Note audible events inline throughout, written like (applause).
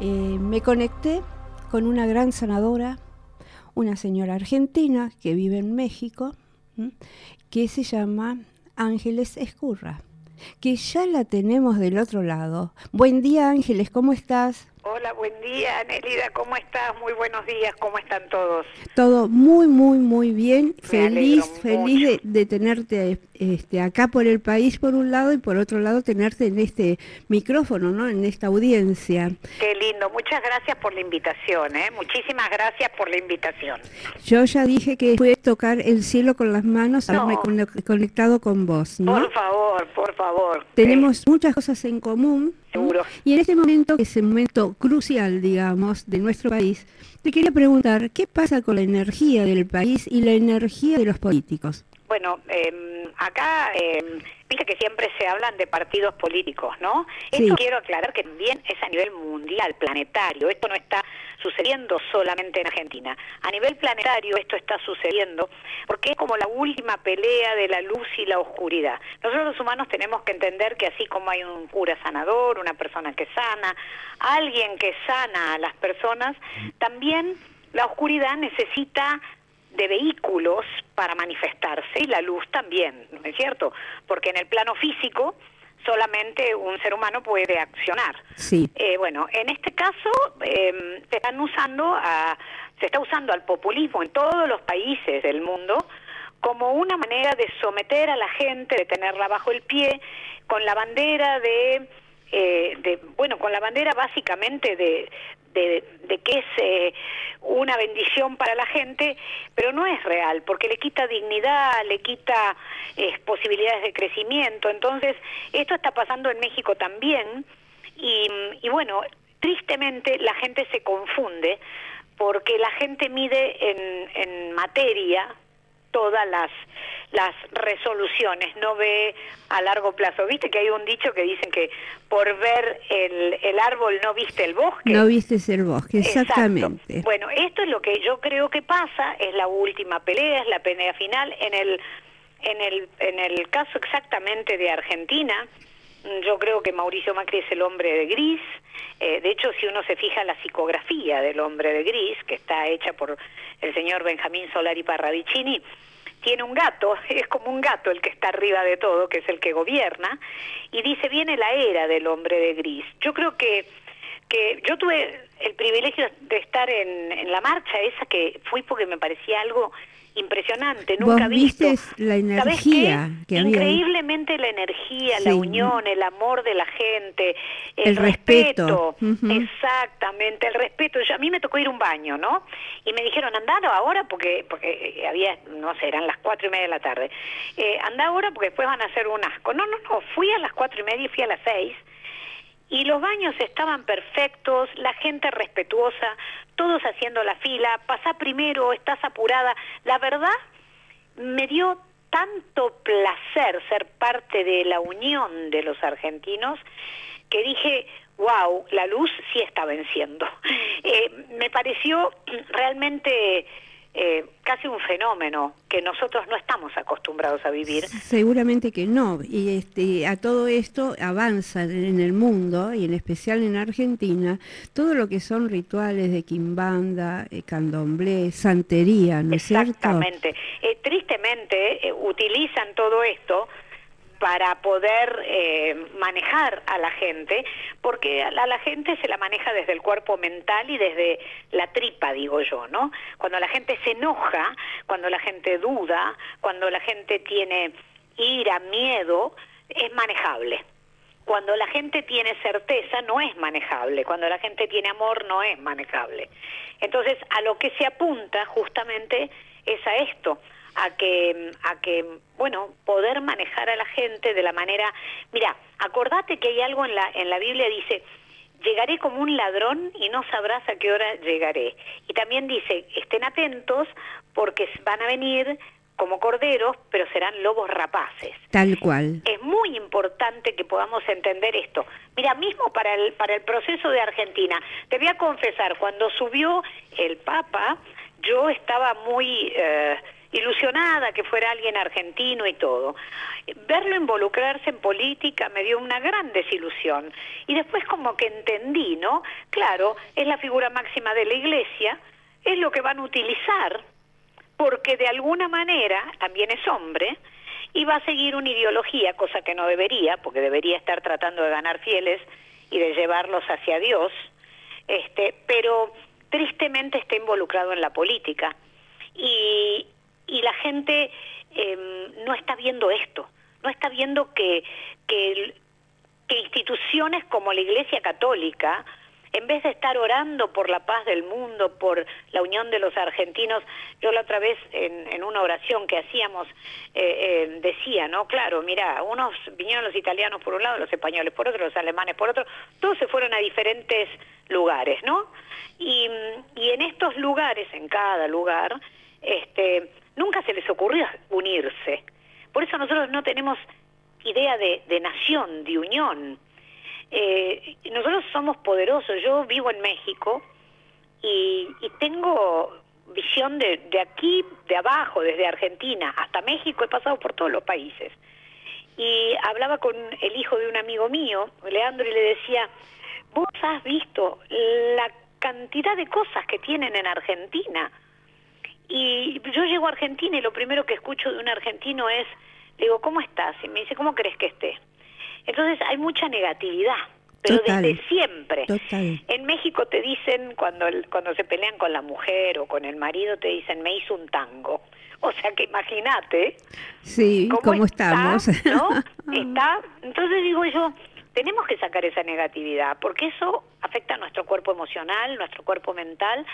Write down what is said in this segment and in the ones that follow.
Eh, me conecté con una gran sanadora, una señora argentina que vive en México, que se llama Ángeles Escurra, que ya la tenemos del otro lado. Buen día Ángeles, ¿cómo estás? Hola, buen día, Nelida, ¿cómo estás? Muy buenos días, ¿cómo están todos? Todo muy, muy, muy bien. feliz, feliz de, tenerte este, acá por el país por un lado y por otro lado tenerte en este micrófono, ¿no? En esta audiencia. Qué lindo, muchas gracias por la invitación, ¿eh? Muchísimas gracias por la invitación. Yo ya dije que fue tocar el cielo con las manos, haberme conectado con vos, ¿no? Por favor, por favor. Tenemos muchas cosas en común. Seguro. Y en este momento, que es el momento crucial, digamos, de nuestro país, te quería preguntar, ¿qué pasa con la energía del país y la energía de los políticos? Bueno, eh, acá, eh, viste que siempre se hablan de partidos políticos, ¿no? Esto quiero aclarar que también es a nivel mundial, planetario. Esto no está sucediendo solamente en Argentina. A nivel planetario esto está sucediendo porque es como la última pelea de la luz y la oscuridad. Nosotros los humanos tenemos que entender que así como hay un cura sanador, una persona que sana, alguien que sana a las personas, también la oscuridad necesita de vehículos para manifestarse y la luz también, ¿no es cierto? Porque en el plano físico solamente un ser humano puede accionar. Sí. Eh, bueno, en este caso eh, se están usando a, se está usando al populismo en todos los países del mundo como una manera de someter a la gente, de tenerla bajo el pie, con la bandera de eh, de, bueno, con la bandera básicamente de, de, que es eh, una bendición para la gente, pero no es real, porque le quita dignidad, le quita eh, posibilidades de crecimiento. Entonces, esto está pasando en México también, y, y bueno, tristemente la gente se confunde, porque la gente mide en, en materia todas las las resoluciones, no ve a largo plazo. ¿Viste que hay un dicho que dicen que por ver el, el árbol no viste el bosque? No viste el bosque, exactamente. Bueno, esto es lo que yo creo que pasa, es la última pelea, es la pelea final. En el, en el, en el caso exactamente de Argentina, yo creo que Mauricio Macri es el hombre de gris. Eh, de hecho, si uno se fija la psicografía del hombre de gris, que está hecha por el señor Benjamín Solari Parravicini, tiene un gato, (laughs) es como un gato el que está arriba de todo, que es el que gobierna, y dice, viene la era del hombre de gris. Yo creo que, que yo tuve el privilegio de estar en, en la marcha esa que fui porque me parecía algo impresionante, nunca viste la energía que Increíblemente la energía, la unión, el amor de la gente, el, respeto, exactamente, el respeto. Yo, a mí me tocó ir a un baño, ¿no? Y me dijeron, andalo ahora porque porque había, no sé, eran las cuatro y media de la tarde. Eh, anda ahora porque después van a hacer un asco. No, no, no, fui a las cuatro y media y fui a las seis y los baños estaban perfectos, la gente respetuosa, todos haciendo la fila, pasa primero, estás apurada. La verdad, me dio tanto placer ser parte de la unión de los argentinos que dije, wow, la luz sí está venciendo. (laughs) Eh, me pareció realmente eh, casi un fenómeno que nosotros no estamos acostumbrados a vivir. Seguramente que no. Y este, a todo esto avanza en el mundo y en especial en Argentina todo lo que son rituales de quimbanda, eh, candomblé, santería, ¿no es cierto? Exactamente. Eh, tristemente utilizan todo esto para poder eh, manejar a la gente, porque a la, gente se la maneja desde el cuerpo mental y desde la tripa, digo yo, ¿no? Cuando la gente se enoja, cuando la gente duda, cuando la gente tiene ira, miedo, es manejable. Cuando la gente tiene certeza no es manejable, cuando la gente tiene amor no es manejable. Entonces, a lo que se apunta justamente es a esto, a que, a que, bueno, poder manejar a la gente de la manera, mira, acordate que hay algo en la, en la Biblia dice, llegaré como un ladrón y no sabrás a qué hora llegaré. Y también dice, estén atentos porque van a venir como corderos, pero serán lobos rapaces. Tal cual. Es muy importante que podamos entender esto. Mira, mismo para el, para el proceso de Argentina, te voy a confesar, cuando subió el Papa, yo estaba muy... Eh, ilusionada que fuera alguien argentino y todo. Verlo involucrarse en política me dio una gran desilusión. Y después como que entendí, ¿no? Claro, es la figura máxima de la iglesia, es lo que van a utilizar, porque de alguna manera también es hombre, y va a seguir una ideología, cosa que no debería, porque debería estar tratando de ganar fieles y de llevarlos hacia Dios, este, pero tristemente está involucrado en la política. Y, y la gente em, no está viendo esto, no está viendo que, que, instituciones como la Iglesia Católica, en vez de estar orando por la paz del mundo, por la unión de los argentinos, yo la otra vez en, una oración que hacíamos eh, eh, decía, ¿no? Claro, mira, unos vinieron los italianos por un lado, los españoles por otro, los alemanes por otro, todos se fueron a diferentes lugares, ¿no? Y, y en estos lugares, en cada lugar, este, nunca se les ocurrió unirse. Por eso nosotros no tenemos idea de, nación, de unión. Eh, nosotros somos poderosos. Yo vivo en México y, tengo visión de, de, aquí, de abajo, desde Argentina hasta México, he pasado por todos los países. Y hablaba con el hijo de un amigo mío, Leandro, y le decía, vos has visto la cantidad de cosas que tienen en Argentina y yo llego a Argentina y lo primero que escucho de un argentino es, le digo, ¿cómo estás? Y me dice, ¿cómo crees que esté? Entonces hay mucha negatividad, pero desde siempre. En México te dicen, cuando, cuando se pelean con la mujer o con el marido, te dicen, me hizo un tango. (laughs) O sea que imagínate. Sí, cómo, estamos. ¿no? (laughs) está, entonces digo yo, tenemos que sacar esa negatividad, porque eso afecta a nuestro cuerpo emocional, nuestro cuerpo mental,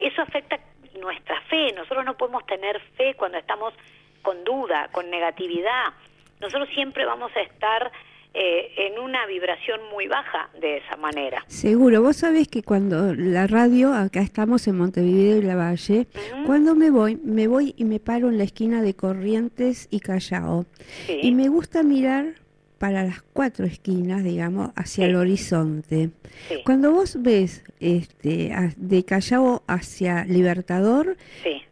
eso afecta nuestra fe. Nosotros no podemos tener fe cuando estamos con duda, con negatividad. Nosotros siempre vamos a estar eh, en una vibración muy baja de esa manera. Seguro, vos sabés que cuando la radio, acá estamos en Montevideo y La Valle, cuando me voy, me voy y me paro en la esquina de Corrientes y Callao. Y me gusta mirar para las cuatro esquinas, digamos, hacia el horizonte. Cuando vos ves este, de Callao hacia Libertador,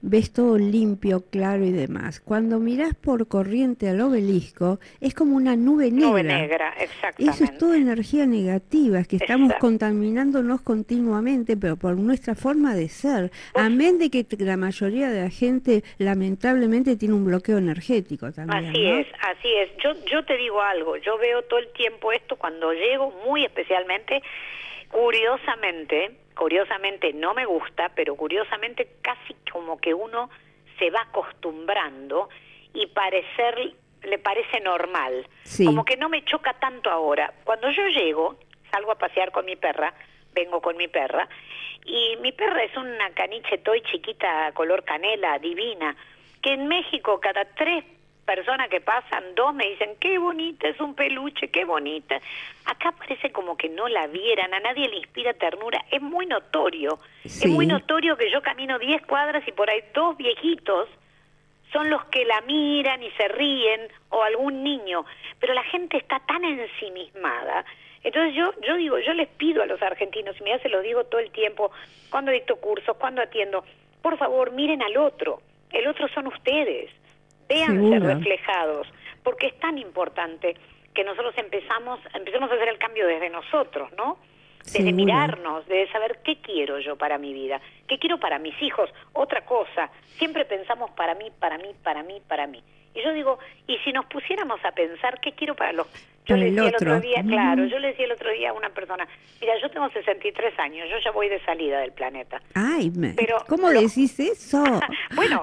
ves todo limpio, claro y demás. Cuando mirás por corriente al obelisco, es como una nube negra. Nube negra, exactamente. Eso es toda energía negativa, es que estamos contaminándonos continuamente, pero por nuestra forma de ser. Amén de que la mayoría de la gente, lamentablemente, tiene un bloqueo energético también. Así es, así es. Yo, yo te digo algo, yo veo todo el tiempo esto cuando llego, muy especialmente, curiosamente, curiosamente no me gusta, pero curiosamente casi como que uno se va acostumbrando y parecer le parece normal, como que no me choca tanto ahora. Cuando yo llego, salgo a pasear con mi perra, vengo con mi perra, y mi perra es una caniche toy chiquita, color canela, divina, que en México cada tres personas que pasan, dos me dicen, qué bonita es un peluche, qué bonita. Acá parece como que no la vieran, a nadie le inspira ternura, es muy notorio, es muy notorio que yo camino 10 cuadras y por ahí dos viejitos son los que la miran y se ríen, o algún niño, pero la gente está tan ensimismada. Entonces yo, yo digo, yo les pido a los argentinos, y mira, se lo digo todo el tiempo, cuando dicto cursos, cuando atiendo, por favor, miren al otro, el otro son ustedes véanse reflejados, porque es tan importante que nosotros empezamos, empecemos a hacer el cambio desde nosotros, ¿no? Desde mirarnos, de saber qué quiero yo para mi vida, qué quiero para mis hijos, otra cosa. Siempre pensamos para mí, para mí, para mí, para mí. Y yo digo, ¿y si nos pusiéramos a pensar qué quiero para los yo le decía el, otro día, claro, yo le decía el otro día a una persona, mira, yo tengo 63 años, yo ya voy de salida del planeta. Ay, pero ¿cómo decís eso? (laughs) bueno,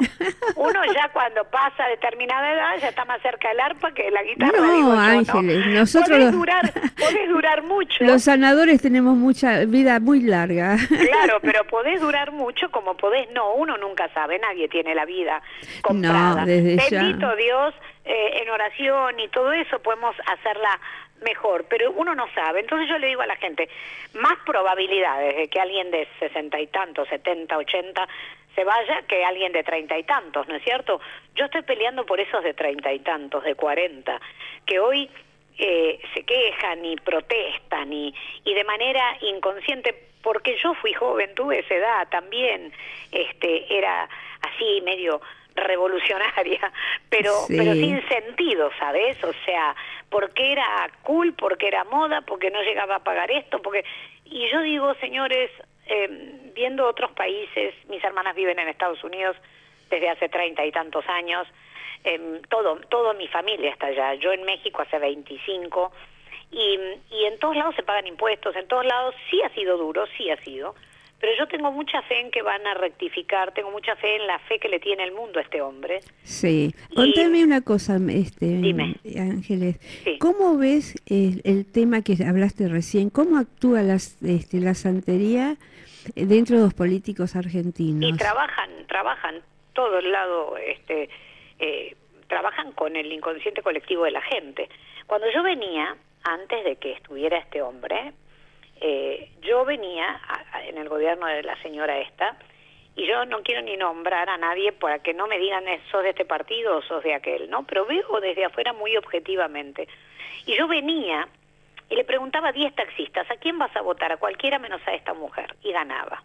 uno ya cuando pasa determinada edad ya está más cerca del arpa que la guitarra. No, Ángeles, nosotros... Podés durar, (laughs) podés durar mucho. Los sanadores tenemos mucha vida muy larga. claro, (laughs) pero podés durar mucho como podés no, uno nunca sabe, nadie tiene la vida comprada. No, desde Bendito Dios, eh, en oración y todo eso podemos hacer la, mejor, pero uno no sabe. Entonces yo le digo a la gente, más probabilidades de que alguien de sesenta y tantos, setenta, ochenta se vaya que alguien de treinta y tantos, ¿no es cierto? Yo estoy peleando por esos de treinta y tantos, de cuarenta, que hoy eh, se quejan y protestan y, y de manera inconsciente, porque yo fui joven, tuve esa edad también, este, era así medio revolucionaria, (laughs) pero, pero sin sentido, ¿sabes? O sea, porque era cool, porque era moda, porque no llegaba a pagar esto, porque... Y yo digo, señores, eh, viendo otros países, mis hermanas viven en Estados Unidos desde hace treinta y tantos años, eh, todo, toda mi familia está allá, yo en México hace 25, y, y en todos lados se pagan impuestos, en todos lados sí ha sido duro, sí ha sido, pero yo tengo mucha fe en que van a rectificar, tengo mucha fe en la fe que le tiene el mundo a este hombre. Sí. Contame una cosa, este, Ángeles. ¿Cómo ves el, tema que hablaste recién? ¿Cómo actúa las, este, la santería dentro de los políticos argentinos? Y trabajan, trabajan todo el lado, este, eh, trabajan con el inconsciente colectivo de la gente. Cuando yo venía, antes de que estuviera este hombre, eh, yo venía en el gobierno de la señora esta, y yo no quiero ni nombrar a nadie para que no me digan eh, sos de este partido o sos de aquel, ¿no? Pero veo desde afuera muy objetivamente. Y yo venía y le preguntaba a 10 taxistas, ¿a quién vas a votar? A cualquiera menos a esta mujer. Y ganaba.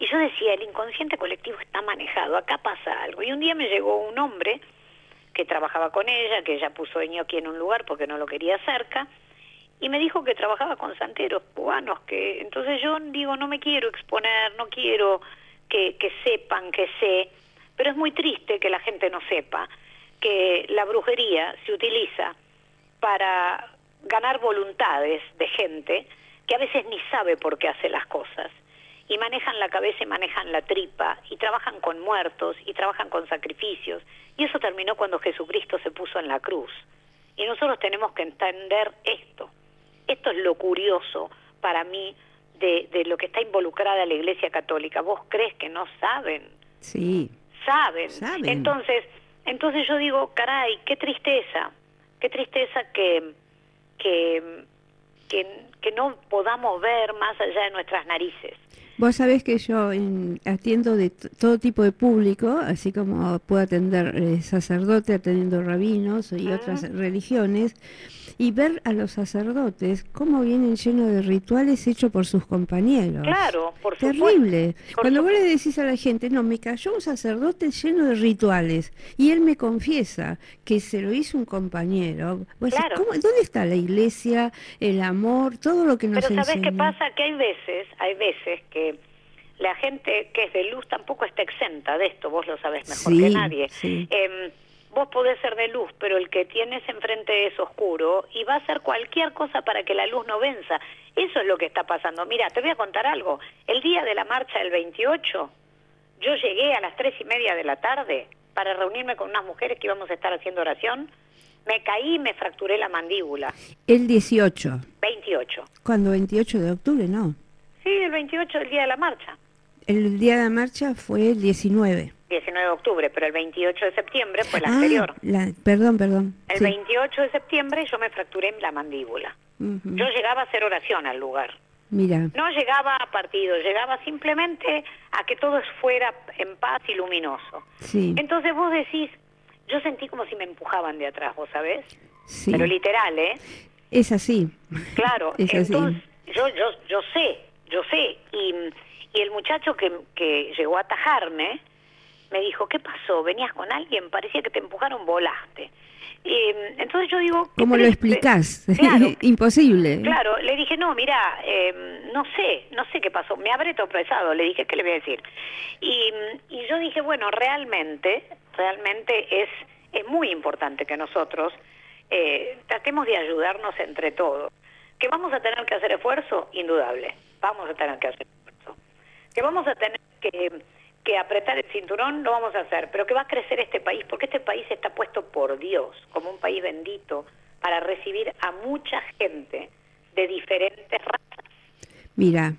Y yo decía, el inconsciente colectivo está manejado, acá pasa algo. Y un día me llegó un hombre que trabajaba con ella, que ella puso aquí en un lugar porque no lo quería cerca, y me dijo que trabajaba con santeros cubanos, que entonces yo digo, no me quiero exponer, no quiero que, que sepan que sé, pero es muy triste que la gente no sepa que la brujería se utiliza para ganar voluntades de gente que a veces ni sabe por qué hace las cosas y manejan la cabeza y manejan la tripa y trabajan con muertos y trabajan con sacrificios y eso terminó cuando Jesucristo se puso en la cruz. Y nosotros tenemos que entender esto esto es lo curioso para mí de, de lo que está involucrada la Iglesia Católica. ¿Vos crees que no saben? Sí. Saben. Entonces, entonces yo digo, caray, qué tristeza, qué tristeza que, que, que, que no podamos ver más allá de nuestras narices. Vos sabés que yo atiendo de todo tipo de público, así como puedo atender eh, sacerdotes, atendiendo rabinos y otras religiones, y ver a los sacerdotes cómo vienen llenos de rituales hechos por sus compañeros. Claro, por Terrible. Cuando vos le decís a la gente, no, me cayó un sacerdote lleno de rituales, y él me confiesa que se lo hizo un compañero, ¿dónde está la iglesia, el amor, todo lo que nos Pero ¿sabés qué pasa? Que hay veces, hay veces que la gente que es de luz tampoco está exenta de esto, vos lo sabés mejor que nadie. Em, vos podés ser de luz, pero el que tienes enfrente es oscuro y va a hacer cualquier cosa para que la luz no venza. Eso es lo que está pasando. Mira, te voy a contar algo. El día de la marcha del 28, yo llegué a las tres y media de la tarde para reunirme con unas mujeres que íbamos a estar haciendo oración. Me caí y me fracturé la mandíbula. El 18. 28. ¿Cuándo? 28 de octubre, no. Sí, el 28, el día de la marcha. El día de la marcha fue el 19. 19 de octubre, pero el 28 de septiembre fue el ah, anterior. perdón, perdón. El 28 de septiembre yo me fracturé la mandíbula. Yo llegaba a hacer oración al lugar. Mira. No llegaba a partido, llegaba simplemente a que todo fuera en paz y luminoso. Sí. Entonces vos decís, yo sentí como si me empujaban de atrás, ¿vos sabés? Sí. Pero literal, ¿eh? Es así. Claro, (laughs) es entonces yo yo yo sé yo sé. Y, y el muchacho que, que llegó a atajarme me dijo, ¿qué pasó? ¿Venías con alguien? Parecía que te empujaron, volaste. Y, entonces yo digo... ¿Cómo lo explicás? (laughs) Imposible. Claro, le dije, no, mira, em, no sé, no sé qué pasó. Me habré tropezado, le dije, ¿qué le voy a decir? Y, y yo dije, bueno, realmente, realmente es, es muy importante que nosotros eh, tratemos de ayudarnos entre todos. ¿Que vamos a tener que hacer esfuerzo? Indudable vamos a tener que hacer eso. Que vamos a tener que, que apretar el cinturón, lo vamos a hacer, pero que va a crecer este país, porque este país está puesto por Dios como un país bendito para recibir a mucha gente de diferentes razas. Mira.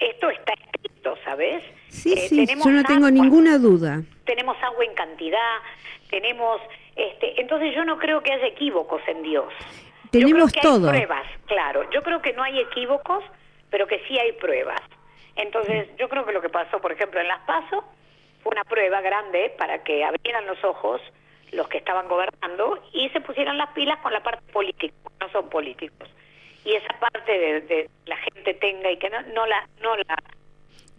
Esto está escrito, ¿sabes? Sí, eh, sí, yo no tengo ninguna duda. Tenemos agua en cantidad, tenemos... Este, entonces yo no creo que haya equívocos en Dios. tenemos yo creo que todo. Hay pruebas, claro. Yo creo que no hay equívocos, pero que sí hay pruebas. Entonces, yo creo que lo que pasó, por ejemplo, en Las Paso, fue una prueba grande para que abrieran los ojos los que estaban gobernando y se pusieran las pilas con la parte política, no son políticos. Y esa parte de, de la gente tenga y que no, no la no la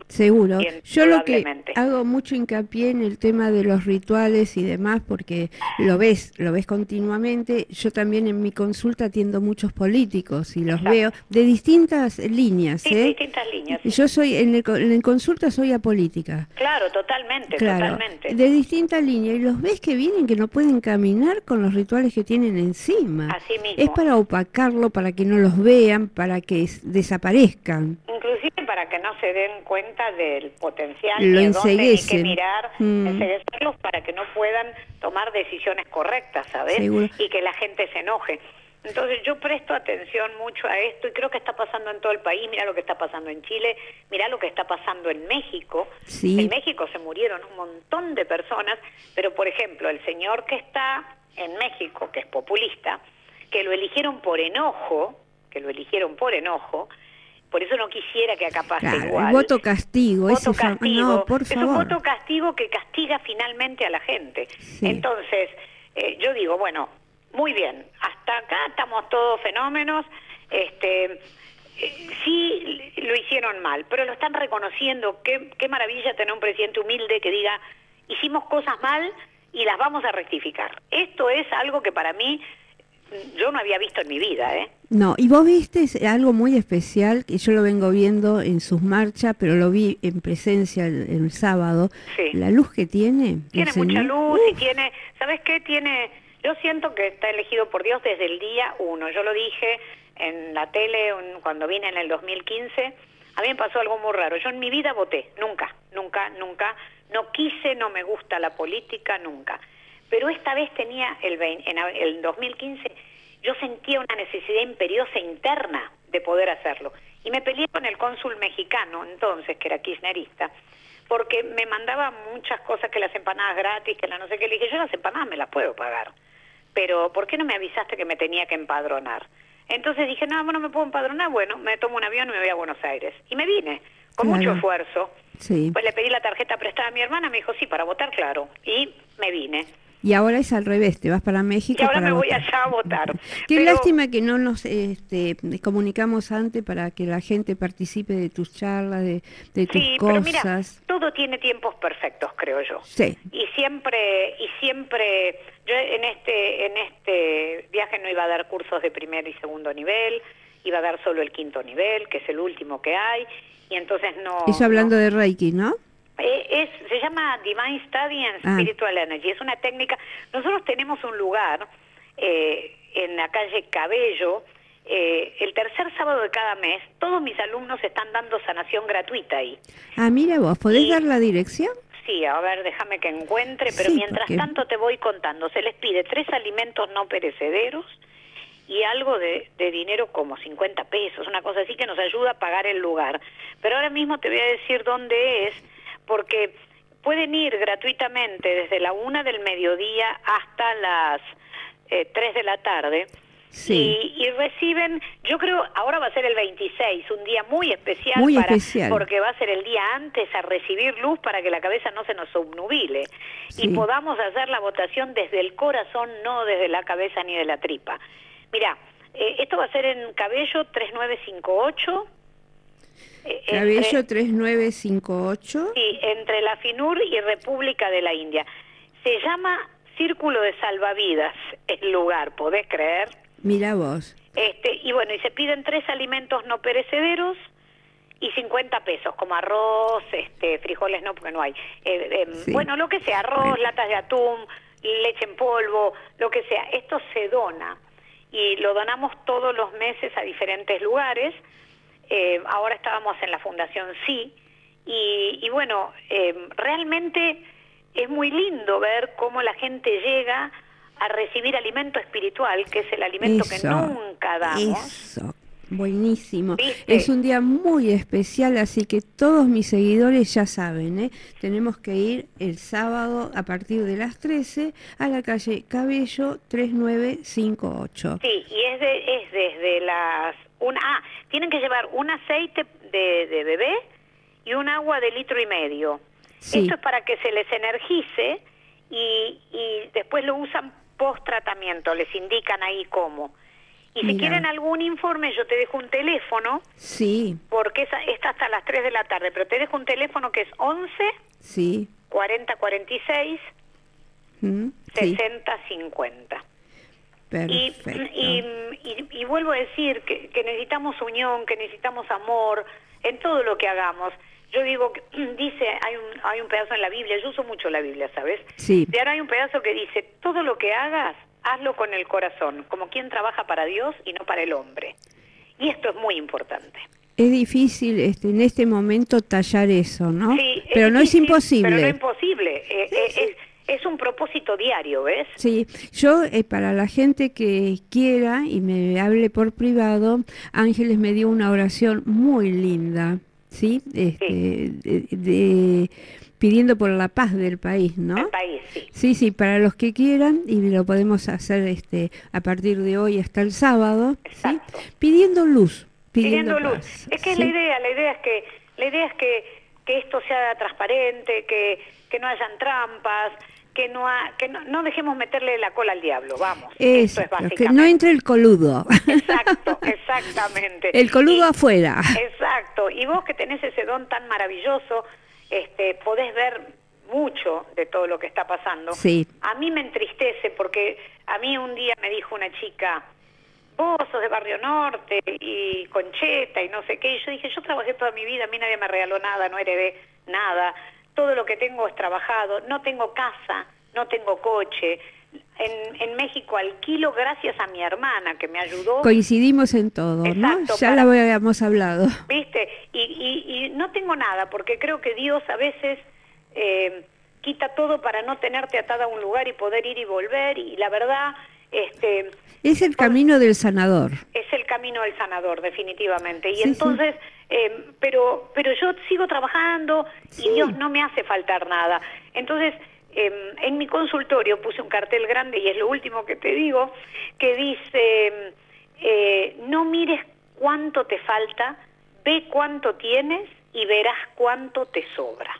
Seguro. Bien, Yo lo que hago mucho hincapié en el tema de los rituales y demás, porque lo ves, lo ves continuamente. Yo también en mi consulta atiendo muchos políticos y los veo de distintas líneas. sí, ¿eh? distintas líneas. sí. Yo soy en el, en el consulta soy apolítica. Claro, totalmente, Claro, totalmente. de distintas líneas y los ves que vienen que no pueden caminar con los rituales que tienen encima. Así mismo. Es para opacarlo, para que no los vean, para que desaparezcan. Inclusive para que no se den cuenta del potencial Lo de dónde qué enceguecen. mirar, Mm. para que no puedan tomar decisiones correctas, ¿sabes? Seguro. Y que la gente se enoje. Entonces yo presto atención mucho a esto y creo que está pasando en todo el país. Mira lo que está pasando en Chile, mira lo que está pasando en México. Sí. En México se murieron un montón de personas, pero por ejemplo el señor que está en México, que es populista, que lo eligieron por enojo, que lo eligieron por enojo, por eso no quisiera que acá pase Claro, igual. el voto castigo, Voto castigo. no, por es un favor. voto castigo que castiga finalmente a la gente. Sí. Entonces, eh, yo digo, bueno, muy bien, hasta acá estamos todos fenómenos, este, eh, sí lo hicieron mal, pero lo están reconociendo. Qué, qué maravilla tener un presidente humilde que diga, hicimos cosas mal y las vamos a rectificar. Esto es algo que para mí yo no había visto en mi vida, ¿eh? No, y vos viste algo muy especial, que yo lo vengo viendo en sus marchas, pero lo vi en presencia el, el sábado, Sí. la luz que tiene. Tiene mucha luz y tiene, ¿sabes qué? Tiene, yo siento que está elegido por Dios desde el día uno. Yo lo dije en la tele cuando vine en el 2015. A mí me pasó algo muy raro. Yo en mi vida voté, nunca, nunca, nunca. No quise, no me gusta la política, nunca. Pero esta vez tenía el, vein- en a- el 2015, yo sentía una necesidad imperiosa interna de poder hacerlo. Y me peleé con el cónsul mexicano, entonces, que era kirchnerista, porque me mandaba muchas cosas, que las empanadas gratis, que la no sé qué. Le dije, yo las empanadas me las puedo pagar, pero ¿por qué no me avisaste que me tenía que empadronar? Entonces dije, no, no me puedo empadronar, bueno, me tomo un avión y me voy a Buenos Aires. Y me vine, con Claro. mucho esfuerzo. Sí. Pues le pedí la tarjeta prestada a mi hermana, me dijo, sí, para votar, claro. Y me vine. Y ahora es al revés, te vas para México. Y ahora para me voy votar. allá a votar. Qué Pero- lástima que no nos este, comunicamos antes para que la gente participe de tus charlas, de, de tus Sí, pero mira, cosas. todo tiene tiempos perfectos, creo yo. Sí. Y siempre, y siempre, yo en este, en este viaje no iba a dar cursos de primer y segundo nivel, iba a dar solo el quinto nivel, que es el último que hay, y entonces no. Eso hablando no- de Reiki, ¿no? Eh, es, se llama Divine Study and Ah. Spiritual Energy. Es una técnica. Nosotros tenemos un lugar eh, en la calle Cabello. eh, el tercer sábado de cada mes, todos mis alumnos están dando sanación gratuita ahí. Ah, mira vos, ¿podés Y- dar la dirección? Sí, a ver, déjame que encuentre, pero Sí, mientras porque- tanto te voy contando. Se les pide tres alimentos no perecederos y algo de, de dinero como 50 pesos, una cosa así que nos ayuda a pagar el lugar. Pero ahora mismo te voy a decir dónde es, porque pueden ir gratuitamente desde la una del mediodía hasta las eh, 3 de la tarde. Sí. Y, y reciben, yo creo, ahora va a ser el 26, un día muy especial, Muy para, especial. porque va a ser el día antes a recibir luz para que la cabeza no se nos subnubile Sí. y podamos hacer la votación desde el corazón, no desde la cabeza ni de la tripa. Mira, eh, esto va a ser en Cabello 3958. Eh, Cabello entre- 3958. Sí, entre la FINUR y República de la India. Se llama Círculo de Salvavidas el lugar, ¿podés creer? Mira vos. Este, y bueno, y se piden tres alimentos no perecederos y 50 pesos, como arroz, este, frijoles no, porque no hay. Eh, em, Sí. Bueno, lo que sea, arroz, Bueno. latas de atún, leche en polvo, lo que sea. Esto se dona y lo donamos todos los meses a diferentes lugares. Eh, ahora estábamos en la Fundación Sí y, y bueno, em, realmente es muy lindo ver cómo la gente llega a recibir alimento espiritual, que es el alimento que nunca damos. Eso. Buenísimo. ¿Viste? Es un día muy especial, así que todos mis seguidores ya saben, ¿eh? tenemos que ir el sábado a partir de las 13 a la calle Cabello 3958. Sí, y es, de, es desde las... Una, ah, tienen que llevar un aceite de, de bebé y un agua de litro y medio. Sí. Esto es para que se les energice y, y después lo usan post tratamiento, les indican ahí cómo. Y si Mira. quieren algún informe, yo te dejo un teléfono, Sí, porque esa, está hasta las 3 de la tarde, pero te dejo un teléfono que es 11 sí. 40 46 ¿Mm? Sí, 60 50. Y, y, y- y vuelvo a decir que, que necesitamos unión, que necesitamos amor en todo lo que hagamos. Yo digo, que, (clears throat) dice, hay un, hay un pedazo en la Biblia, yo uso mucho la Biblia, ¿sabes? Sí. Y ahora hay un pedazo que dice, todo lo que hagas, hazlo con el corazón, como quien trabaja para Dios y no para el hombre. Y esto es muy importante. Es difícil este, en este momento tallar eso, ¿no? Sí, pero no es imposible. Pero no es imposible. Eh, eh, Es, es un propósito diario, ¿ves? Sí, yo eh, para la gente que quiera y me hable por privado, Ángeles me dio una oración muy linda, ¿sí? Este, de- de- pidiendo por la paz del país, ¿no? El país, sí. Sí, sí, para los que quieran y lo podemos hacer este a partir de hoy hasta el sábado, ¿sí? Pidiendo luz, pidiendo, pidiendo luz. paz, Es que la idea, la idea es que la idea es que, que esto sea transparente, que, que no hayan trampas, que no ha- que no, no dejemos meterle la cola al diablo, vamos. Eso, Esto es que no entre el coludo. Exacto, (laughs) exactamente. el coludo Y- afuera. Exacto. Y vos que tenés ese don tan maravilloso, este, podés ver mucho de todo lo que está pasando. Sí. A mí me entristece porque a mí un día me dijo una chica, vos sos de Barrio Norte y Concheta y no sé qué. Y yo dije, yo trabajé toda mi vida, a mí nadie me regaló nada, no heredé nada. Todo lo que tengo es trabajado. No tengo casa, no tengo coche. En, en México alquilo gracias a mi hermana que me ayudó. Coincidimos en todo, ¿no? Ya para- lo habíamos hablado. ¿Viste? Y, y, y no tengo nada, porque creo que Dios a veces eh, quita todo para no tenerte atada a un lugar y poder ir y volver. Y la verdad, este, Es el camino del sanador. es el camino del sanador, definitivamente. Y Sí, sí. entonces, eh, pero, pero yo sigo trabajando Sí. y Dios no me hace faltar nada. Entonces, eh, en mi consultorio puse un cartel grande y es lo último que te digo, que dice, eh, no mires cuánto te falta, ve cuánto tienes y verás cuánto te sobra.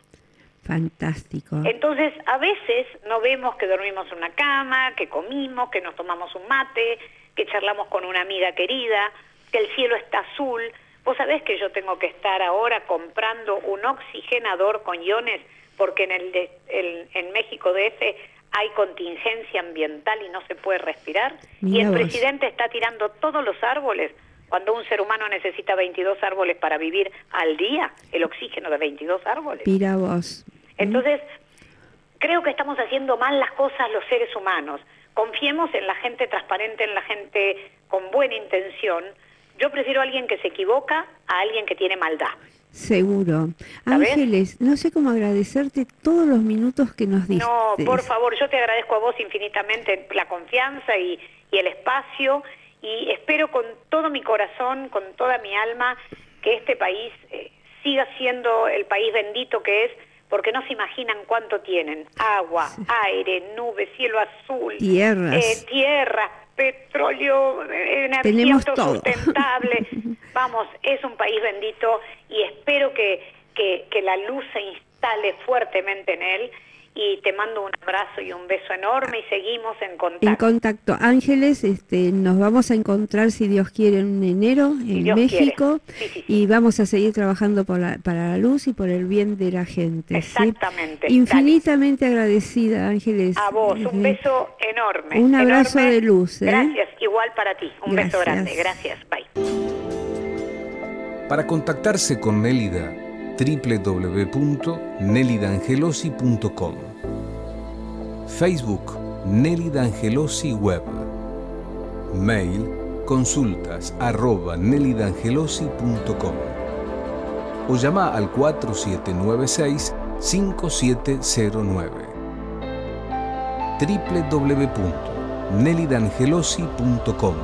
Fantástico. Entonces, a veces no vemos que dormimos en una cama, que comimos, que nos tomamos un mate, que charlamos con una amiga querida, que el cielo está azul. Vos sabés que yo tengo que estar ahora comprando un oxigenador con iones porque en, el de- el- en México DF hay contingencia ambiental y no se puede respirar. y Mira el vos. presidente está tirando todos los árboles cuando un ser humano necesita 22 árboles para vivir al día, el oxígeno de 22 árboles. Mira vos. Entonces, creo que estamos haciendo mal las cosas los seres humanos. Confiemos en la gente transparente, en la gente con buena intención. Yo prefiero a alguien que se equivoca a alguien que tiene maldad. Seguro. ¿Sabés? Ángeles, no sé cómo agradecerte todos los minutos que nos diste. No, por favor, yo te agradezco a vos infinitamente la confianza y, y el espacio y espero con todo mi corazón, con toda mi alma, que este país eh, siga siendo el país bendito que es, porque no se imaginan cuánto tienen. Agua, aire, nubes, cielo azul, Tierras. eh, tierra, petróleo, eh, energía Tenemos todo. autosustentable. (laughs) Vamos, es un país bendito y espero que, que, que la luz se instale fuertemente en él. Y te mando un abrazo y un beso enorme y seguimos en contacto. En contacto. Ángeles, este, nos vamos a encontrar, si Dios quiere, en enero en Dios México quiere. Sí, sí, sí. y vamos a seguir trabajando por la- para la luz y por el bien de la gente. ¿sí? Exactamente, Infinitamente agradecida, Ángeles. A vos, un Eh, beso enorme. Un abrazo enorme. de luz, ¿eh? Gracias, igual para ti. Un beso grande. Gracias, bye. Para contactarse con Nélida, www.nelidangelosi.com Facebook Nélida Angelosi Web. Mail consultas arroba nelidangelosi.com o llama al 4796-5709 www.nelidangelosi.com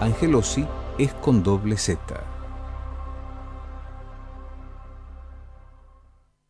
Angelosi es con doble Z.